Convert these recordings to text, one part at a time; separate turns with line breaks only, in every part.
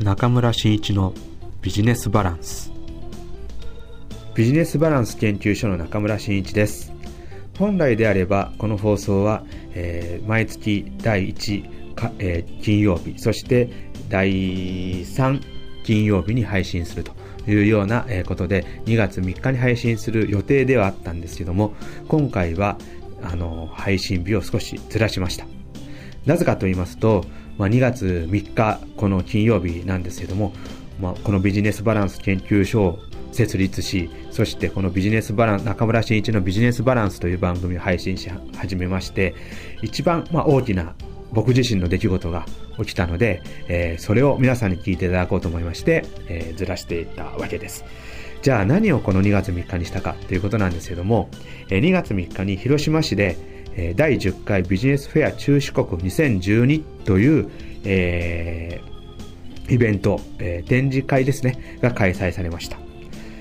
中村真一のビジネスバランス。ビジネスバランス研究所の中村真一です。本来であればこの放送は、えー、毎月第1か、えー、金曜日そして第3金曜日に配信するというようなことで2月3日に配信する予定ではあったんですけども今回はあの配信日を少しずらしました。なぜかと言いますと、まあ、2月3日この金曜日なんですけども、まあ、このビジネスバランス研究所を設立し、そしてこのビジネスバランス、中村真一のビジネスバランスという番組を配信し始めまして、一番まあ大きな僕自身の出来事が起きたので、えー、それを皆さんに聞いていただこうと思いまして、えー、ずらしていったわけです。じゃあ何をこの2月3日にしたかということなんですけども、えー、2月3日に広島市で、第10回ビジネスフェア中四国2012という、えー、イベント、えー、展示会ですね、が開催されました。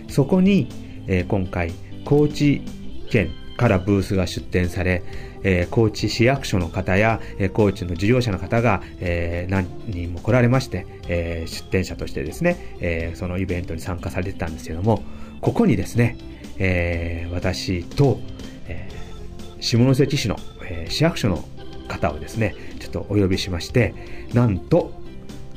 そこに、えー、今回、高知県からブースが出展され、えー、高知市役所の方や、えー、高知の事業者の方が、えー、何人も来られまして、えー、出展者としてですね、えー、そのイベントに参加されてたんですけども、ここにですね、えー、私と、下関市の、えー、市役所の方をですね、ちょっとお呼びしまして、なんと、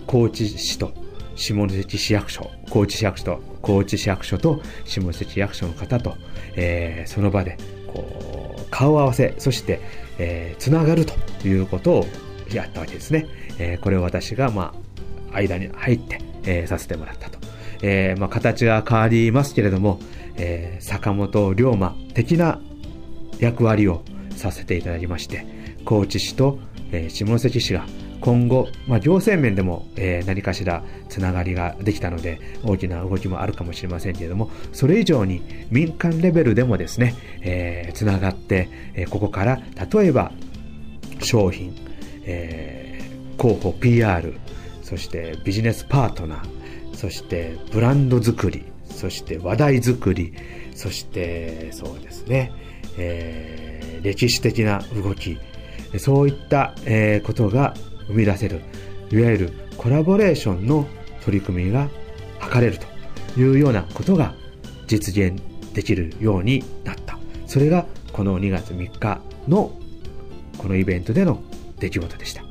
高知市と下関市役所、高知市役所と、高知市役所と下関市役所の方と、えー、その場で、こう、顔合わせ、そして、えー、つながるということをやったわけですね。えー、これを私が、まあ、間に入って、えー、させてもらったと。えー、まあ、形が変わりますけれども、えー、坂本龍馬的な役割をさせていただきまして、高知市と、えー、下関市が今後、まあ、行政面でも、えー、何かしらつながりができたので大きな動きもあるかもしれませんけれどもそれ以上に民間レベルでもですね、えー、つながって、えー、ここから例えば商品、えー、広報 PR そしてビジネスパートナーそしてブランド作りそして話題作りそしてそうですね、えー、歴史的な動きそういった、えー、ことが生み出せるいわゆるコラボレーションの取り組みが図れるというようなことが実現できるようになったそれがこの2月3日のこのイベントでの出来事でした。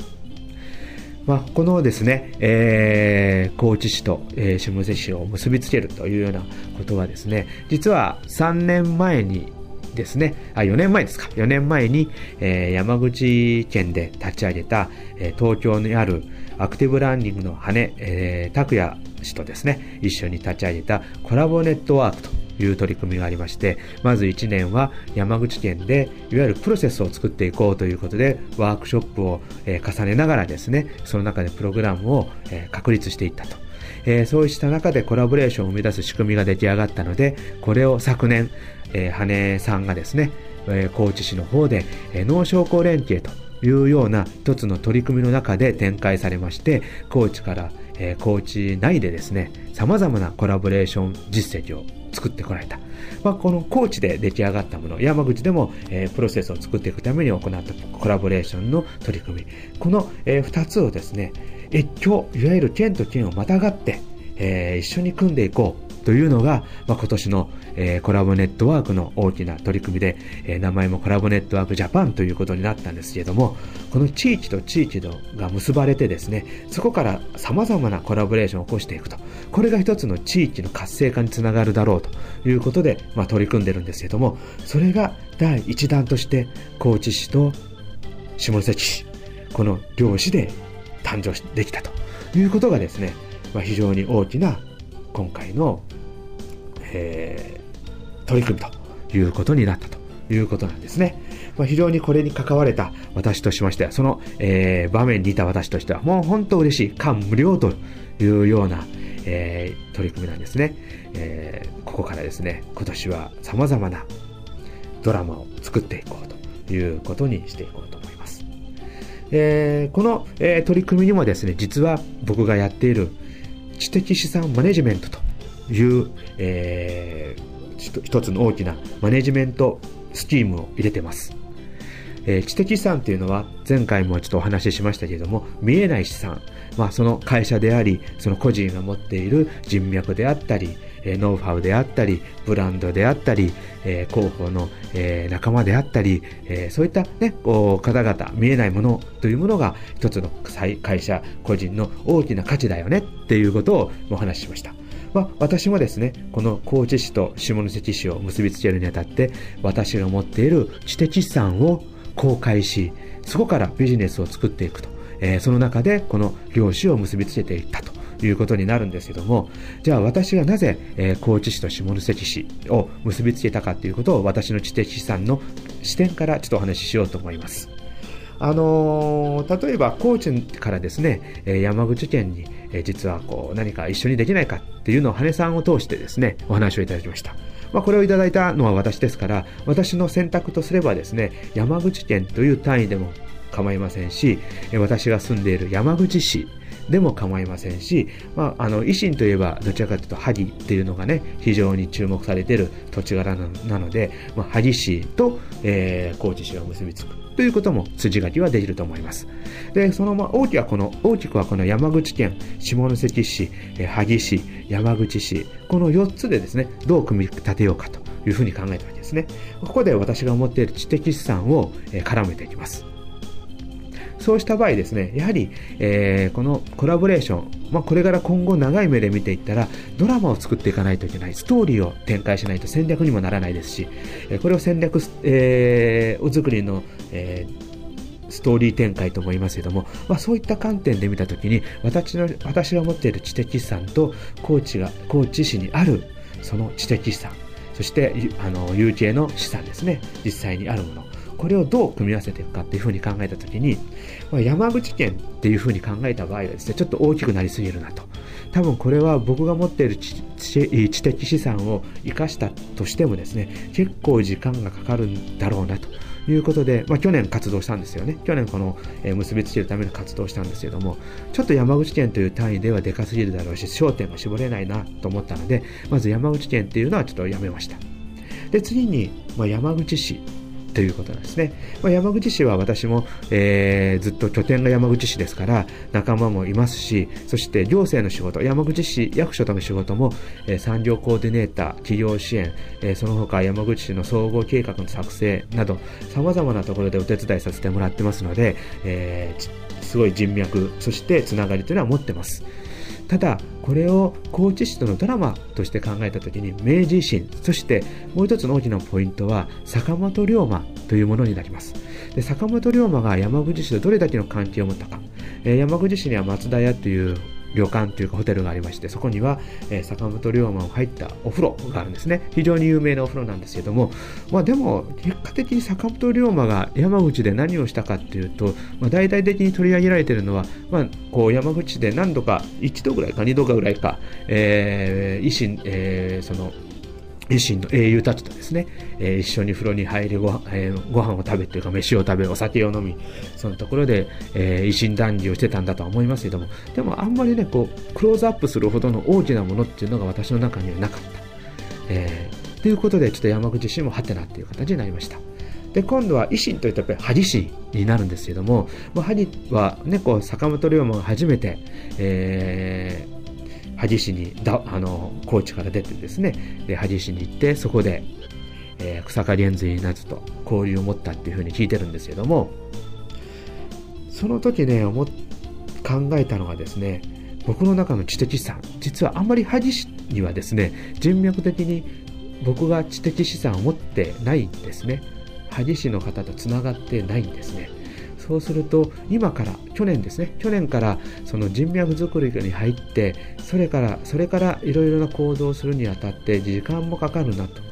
まあ、このですね、えー、高知市と、えー、下関市を結びつけるというようなことはですね、実は3年前にですね、あ、4年前ですか、4年前に、えー、山口県で立ち上げた、えー、東京にあるアクティブランニングの羽、えー、拓也氏とですね、一緒に立ち上げたコラボネットワークという取り組みがありまして、まず1年は山口県でいわゆるプロセスを作っていこうということで、ワークショップを、え、重ねながらですね、その中でプログラムを、え、確立していったと。え、そうした中でコラボレーションを生み出す仕組みが出来上がったので、これを昨年、えー、羽さんがですね、えー、高知市の方で、えー、農商工連携というような一つの取り組みの中で展開されまして、高知から、えー、高知内でですね、様々なコラボレーション実績を作ってこられた。まあ、この高知で出来上がったもの、山口でも、えー、プロセスを作っていくために行ったコラボレーションの取り組み。この、えー、2つをですね、越境、いわゆる県と県をまたがって、えー、一緒に組んでいこうというのが、まあ、今年の、えー、コラボネットワークの大きな取り組みで、えー、名前もコラボネットワークジャパンということになったんですけれども、この地域と地域が結ばれてですね、そこから様々なコラボレーションを起こしていくと。これが一つの地域の活性化につながるだろうということで、まあ、取り組んでるんですけれども、それが第一弾として、高知市と下関市、この両市で誕生できたということがですね、まあ、非常に大きな今回の、えー、取り組みということになったということなんですね。まあ、非常にこれに関われた私としましては、その、えー、場面にいた私としては、もう本当嬉しい、感無量というような、えー、取り組みなんですね。えー、ここからですね、今年は様々なドラマを作っていこうということにしていこうと思います。えー、この、え、取り組みにもですね、実は僕がやっている知的資産マネジメントという、えー、一つの大きなマネジメントスキームを入れてます。えー、知的資産っていうのは前回もちょっとお話ししましたけれども見えない資産、まあ、その会社でありその個人が持っている人脈であったりえノウハウであったり、ブランドであったり、えー、広報の、えー、仲間であったり、えー、そういったね、こう、方々、見えないものというものが一つの会社、個人の大きな価値だよねっていうことをお話ししました。まあ、私もですね、この高知市と下関市を結びつけるにあたって、私が持っている知的資産を公開し、そこからビジネスを作っていくと。えー、その中でこの漁師を結びつけていったと。いうことになるんですけども、じゃあ私がなぜ、えー、高知市と下関市を結びつけたかということを私の知的資産の視点からちょっとお話ししようと思います。あのー、例えば高知からですね、山口県に、え実はこう何か一緒にできないかっていうのを羽根さんを通してですね、お話をいただきました。まあ、これをいただいたのは私ですから、私の選択とすればですね、山口県という単位でも構いませんし、私が住んでいる山口市でも構いませんし、まあ、あの維新といえばどちらかというと萩っていうのがね非常に注目されている土地柄なので、まあ、萩市と、えー、高知市が結びつくということも筋書きはできると思います。で、そのま大きくはこの、大きくはこの山口県、下関市、え萩市、山口市、この4つでですね、どう組み立てようかというふうに考えたわけですね。ここで私が持っている知的資産を、え絡めていきます。そうした場合ですね、やはり、えー、このコラボレーション、まあ、これから今後長い目で見ていったら、ドラマを作っていかないといけない、ストーリーを展開しないと戦略にもならないですし、これを戦略、えー、お作りの、えーストーリー展開とも言いますけども、まあ、そういった観点で見たときに私の私が持っている知的資産と高知が高知市にあるその知的資産そしてあの有形の資産ですね実際にあるものこれをどう組み合わせていくかっていうふうに考えたときに、まあ、山口県っていうふうに考えた場合はですね、ちょっと大きくなりすぎるなと。多分これは僕が持っている知的資産を生かしたとしてもですね、結構時間がかかるんだろうなと。いうことで、まあ、去年活動したんですよね。去年この、えー、結びつけるための活動したんですけども、ちょっと山口県という単位ではでかすぎるだろうし、焦点が絞れないなと思ったので、まず山口県っていうのはちょっとやめました。で、次に、まあ、山口市ということなんですね。まあ、山口市は私も、えー、ずっと拠点が山口市ですから仲間もいますし、そして行政の仕事、山口市役所との仕事も、えー、産業コーディネーター、企業支援、えー、その他山口市の総合計画の作成など、様々なところでお手伝いさせてもらってますので、えー、すごい人脈、そしてつながりというのは持ってます。ただこれを高知市とのドラマとして考えた時に明治維新そしてもう一つの大きなポイントは坂本龍馬というものになります。で坂本龍馬が山口市とどれだけの関係を持ったか、えー、山口市には松田屋という旅館というかホテルがありましてそこには、えー、坂本龍馬を入ったお風呂があるんですね。非常に有名なお風呂なんですけども、まあ、でも結果的に坂本龍馬が山口で何をしたかっていうと、まあ、大々的に取り上げられているのは、まあ、こう山口で何度か1度ぐらいか2度かぐらいか、えー、維新、えー、その維新の英雄たちとですね、えー、一緒に風呂に入りご,、えー、ご飯を食べというか飯を食べお酒を飲みそのところで、えー、維新談義をしてたんだとは思いますけどもでもあんまりねこうクローズアップするほどの大きなものっていうのが私の中にはなかった、えー、ということでちょっと山口市もハテナっていう形になりました。で今度は維新というとやっぱり萩市になるんですけども、まあ、萩は、ね、こう坂本龍馬が初めて、えー、萩市にだあの高知から出てですねで萩市に行ってそこで、えー、草刈源瑞夏と交流を持ったっていうふうに聞いてるんですけどもその時ね思考えたのがですね僕の中の知的資産実はあんまり萩市にはですね人脈的に僕が知的資産を持ってないんですね。萩市の方とつながってないんですね。そうすると今から去年ですね去年からその人脈作りに入ってそれからそれからいろいろな行動をするにあたって時間もかかるなと。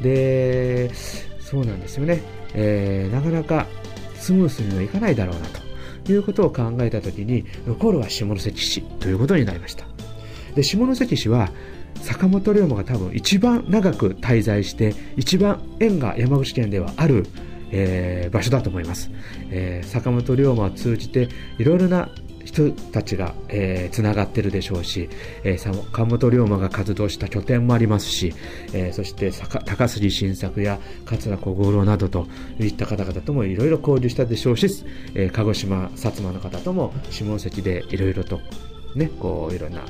でそうなんですよね、えー、なかなかスムースにはいかないだろうなと。いうことを考えた時に残るは下関市ということになりました。で下関市は坂本龍馬が多分一番長く滞在して一番縁が山口県ではあるえー、場所だと思います、えー、坂本龍馬を通じていろいろな人たちが、えー、つながってるでしょうし、えー、坂本龍馬が活動した拠点もありますし、えー、そして高杉晋作や桂小五郎などといった方々ともいろいろ交流したでしょうし、えー、鹿児島、薩摩の方とも下関でいろいろとね、こういろんな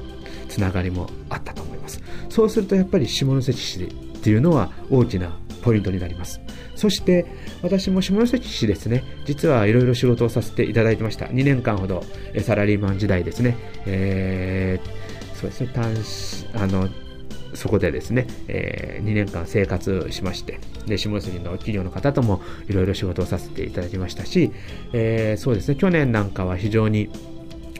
つながりもあったと思います。そうするとやっぱり下関市っていうのは大きなポイントになります。そして私も下関市ですね、実はいろいろ仕事をさせていただいてました。2年間ほどサラリーマン時代ですね、えー、そうですね、単あのそこでですね、えー、2年間生活しまして、で下関の企業の方ともいろいろ仕事をさせていただきましたし、えー、そうですね、去年なんかは非常に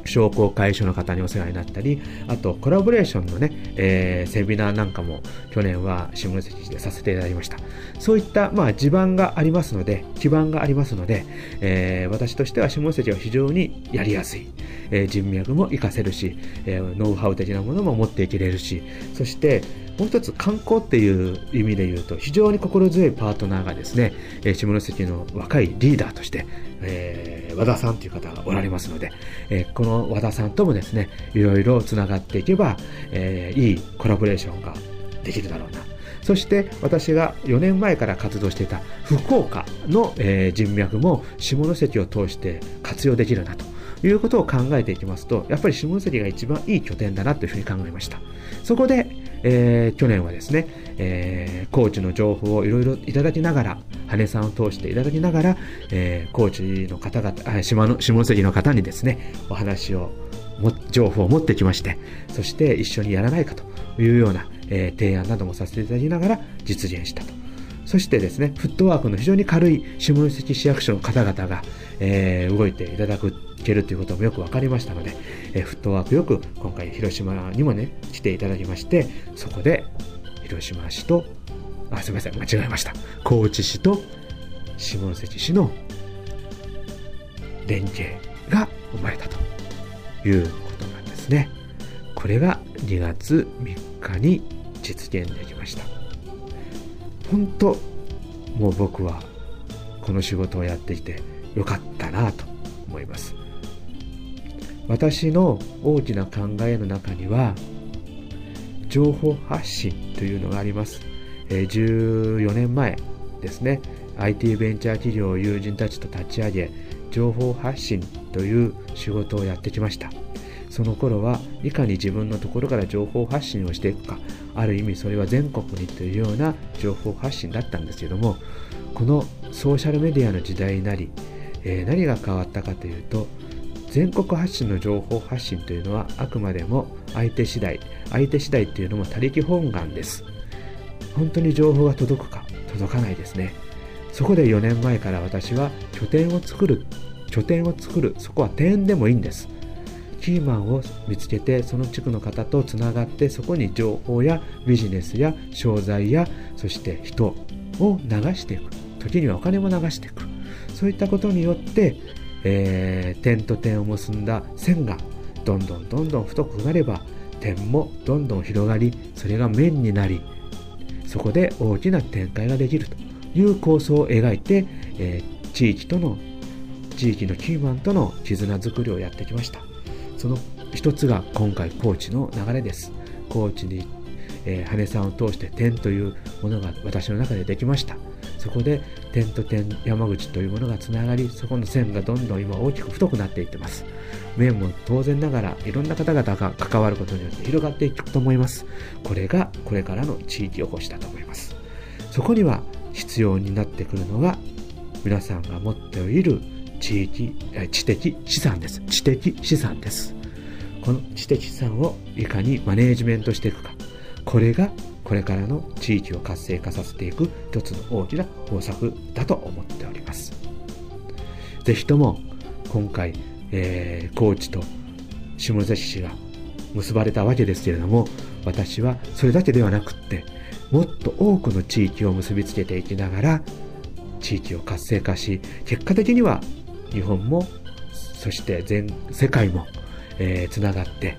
商工会所の方にお世話になったり、あとコラボレーションのね、えー、セミナーなんかも去年は下関市でさせていただきました。そういった、まあ、地盤がありますので、基盤がありますので、えー、私としては下関は非常にやりやすい。えー、人脈も活かせるし、えー、ノウハウ的なものも持っていけれるし、そして、もう一つ観光っていう意味で言うと非常に心強いパートナーがですね、えー、下関の若いリーダーとして、えー、和田さんという方がおられますので、えー、この和田さんともですねいろいろつながっていけば、えー、いいコラボレーションができるだろうな。そして私が4年前から活動していた福岡の、え、人脈も下関を通して活用できるなと。いうことを考えていきますとやっぱり下関が一番いい拠点だなというふうに考えました。そこでえー、去年はですね、えー、コーチの情報をいろいろいただきながら、羽さんを通していただきながら、えー、コーチの方々、島の下関の方にですね、お話をも、情報を持ってきまして、そして一緒にやらないかというような、えー、提案などもさせていただきながら実現したと。そしてですね、フットワークの非常に軽い下関市役所の方々が、えー、動いていただけるということもよく分かりましたので、えフットワークよく今回広島にもね来ていただきましてそこで広島市とあすみません間違えました。高知市と下関市の連携が生まれたということなんですね。これが2月3日に実現できました。本当もう僕はこの仕事をやってきてよかったなと思います。私の大きな考えの中には情報発信というのがあります、え、14年前ですね。IT ベンチャー企業を友人たちと立ち上げ情報発信という仕事をやってきました。その頃はいかに自分のところから情報発信をしていくかある意味それは全国にというような情報発信だったんですけどもこのソーシャルメディアの時代になり、え、何が変わったかというと全国発信の情報発信というのはあくまでも相手次第相手次第っていうのも他力本願です。本当に情報が届くか届かないですね。そこで4年前から私は拠点を作る拠点を作るそこは点でもいいんです。キーマンを見つけてその地区の方とつながってそこに情報やビジネスや商材やそして人を流していく。時にはお金も流していく。そういったことによってえー、点と点を結んだ線がどんどんどんどん太くなれば点もどんどん広がりそれが面になりそこで大きな展開ができるという構想を描いて、えー、地域との地域のキーマンとの絆づくりをやってきました。その一つが今回高知の流れです。高知に、えー、羽さんを通して点というものが私の中でできました。そこで点と点山口というものがつながりそこの線がどんどん今大きく太くなっていってます。面も当然ながらいろんな方々が関わることによって広がっていくと思います。これがこれからの地域おこしだと思います。そこには必要になってくるのが皆さんが持っている地域知的資産です。知的資産です。この知的資産をいかにマネージメントしていくか。これがこれからの地域を活性化させていく一つの大きな方策だと思っております。ぜひとも今回、えー、高知と下関市が結ばれたわけですけれども私はそれだけではなくってもっと多くの地域を結びつけていきながら地域を活性化し結果的には日本もそして全世界も、えー、つながって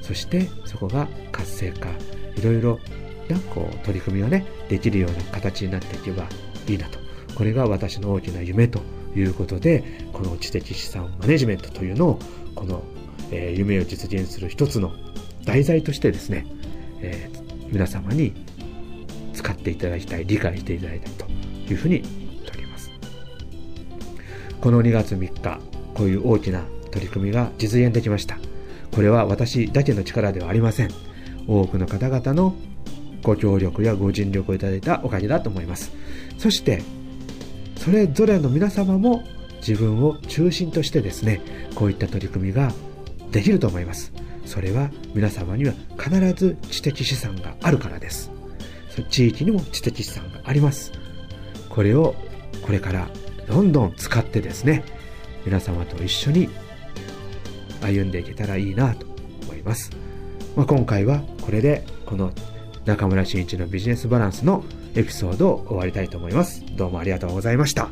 そしてそこが活性化いろいろなこう取り組みがねできるような形になっていけばいいなとこれが私の大きな夢ということでこの知的資産マネジメントというのをこの、えー、夢を実現する一つの題材としてですね、えー、皆様に使っていただきたい、理解していただきたいというふうに思っております。この2月3日、こういう大きな取り組みが実現できました。これは私だけの力ではありません。多くの方々のご協力やご尽力をいただいたおかげだと思います。そして、それぞれの皆様も自分を中心としてですね、こういった取り組みができると思います。それは皆様には必ず知的資産があるからです。地域にも知的資産があります。これをこれからどんどん使ってですね、皆様と一緒に歩んでいけたらいいなと思います。まあ、今回はこれでこの中村真一のビジネスバランスのエピソードを終わりたいと思います。どうもありがとうございました。